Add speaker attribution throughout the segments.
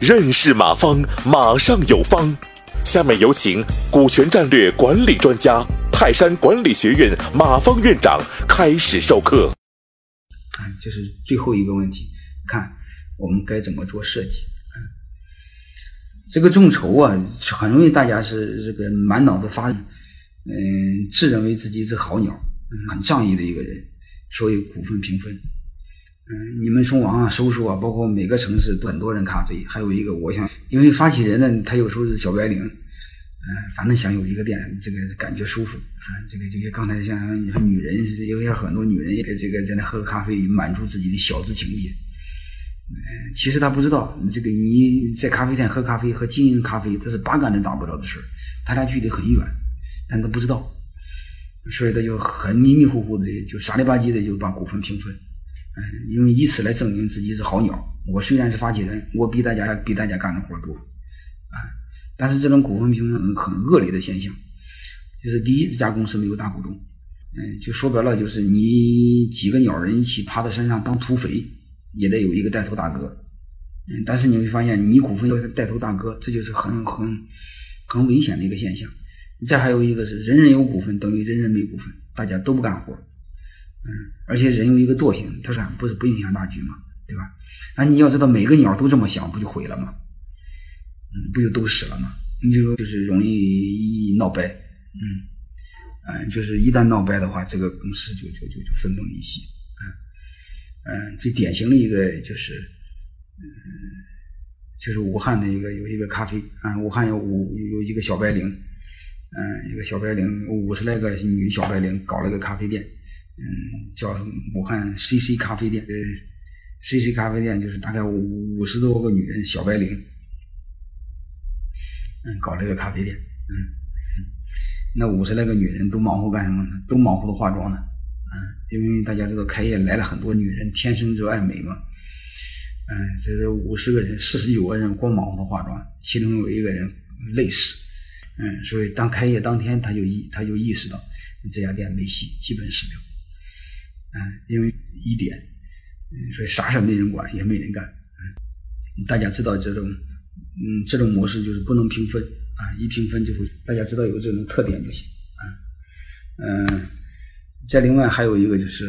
Speaker 1: 认识马方，马上有方。下面有请股权战略管理专家、泰山管理学院马方院长开始授课。
Speaker 2: 啊，这是最后一个问题，看我们该怎么做设计。这个众筹啊，很容易大家是这个满脑子发，嗯，自认为自己是好鸟，很仗义的一个人，所以股份平分。嗯，你们从网上搜索啊，包括每个城市都很多人咖啡，还有一个我想，因为发起人呢，他有时候是小白领，嗯，反正想有一个店，这个感觉舒服啊，这个这个刚才像你说女人，有些很多女人也这个在那喝咖啡，满足自己的小资情节。嗯，其实他不知道，这个你在咖啡店喝咖啡和经营咖啡，这是八竿子打不着的事儿，他俩距离很远，但他不知道，所以他就很迷迷糊糊的，就傻里吧唧的就把股份平分。嗯，因为以此来证明自己是好鸟。我虽然是发起人，我比大家比大家干的活多，啊，但是这种股份平衡很恶劣的现象，就是第一，这家公司没有大股东，嗯，就说白了就是你几个鸟人一起趴在山上当土匪，也得有一个带头大哥，嗯，但是你会发现你股份要带头大哥，这就是很很很危险的一个现象。再还有一个是人人有股份等于人人没股份，大家都不干活。嗯，而且人有一个惰性，他说不是不影响大局嘛，对吧？那你要知道每个鸟都这么想，不就毁了吗？嗯，不就都死了吗？你就就是容易闹掰，嗯，嗯，就是一旦闹掰的话，这个公司就就就就分崩离析，嗯，嗯，最典型的一个就是，嗯，就是武汉的一个有一个咖啡啊，武汉有五有一个小白领，嗯，一个小白领五十来个女小白领搞了个咖啡店。嗯，叫武汉 CC 咖啡店。呃，CC 咖啡店就是大概五十多个女人小白领，嗯，搞了个咖啡店。嗯，那五十来个女人都忙活干什么呢？都忙活的化妆呢。嗯，因为大家知道开业来了很多女人，天生就爱美嘛。嗯，这是五十个人，四十九个人光忙活的化妆，其中有一个人累死。嗯，所以当开业当天，他就意他就意识到这家店没戏，基本死掉。嗯，因为一点，所以啥事没人管，也没人干。嗯，大家知道这种，嗯，这种模式就是不能平分啊，一平分就会，大家知道有这种特点就行啊。嗯，再另外还有一个就是，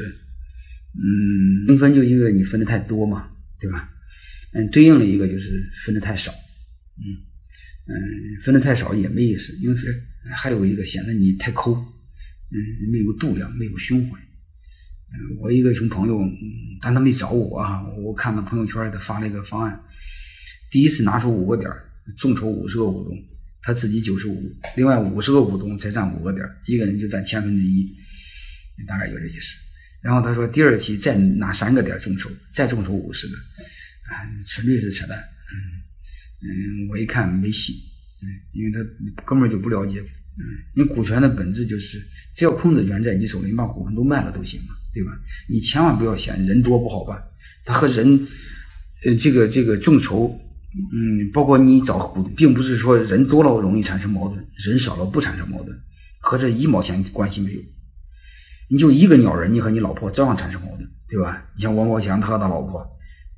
Speaker 2: 嗯，平分就因为你分的太多嘛，对吧？嗯，对应的一个就是分的太少，嗯嗯，分的太少也没意思，因为还有一个显得你太抠，嗯，没有度量，没有胸怀。我一个熊朋友，但他没找我啊。我看他朋友圈，他发了一个方案，第一次拿出五个点，众筹五十个股东，他自己九十五，另外五十个股东才占五个点，一个人就占千分之一，大概有这意思。然后他说第二期再拿三个点众筹，再众筹五十个，啊，纯粹是扯淡。嗯嗯，我一看没戏，嗯，因为他根本就不了解。嗯，你股权的本质就是，只要控制权在你手里，你把股份都卖了都行嘛。对吧？你千万不要嫌人多不好办，他和人，呃，这个这个众筹，嗯，包括你找股，并不是说人多了容易产生矛盾，人少了不产生矛盾，和这一毛钱关系没有。你就一个鸟人，你和你老婆照样产生矛盾，对吧？你像王宝强，他和他老婆，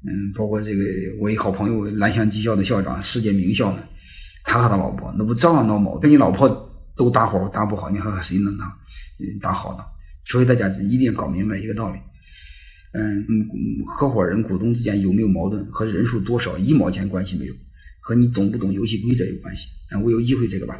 Speaker 2: 嗯，包括这个我一好朋友蓝翔技校的校长，世界名校呢，他和他老婆那不照样闹矛盾？跟你老婆都搭伙搭不好，你看看谁能搭？嗯，搭好的？所以大家一定要搞明白一个道理，嗯嗯，合伙人股东之间有没有矛盾和人数多少一毛钱关系没有，和你懂不懂游戏规则有关系。啊，我有机会这个吧。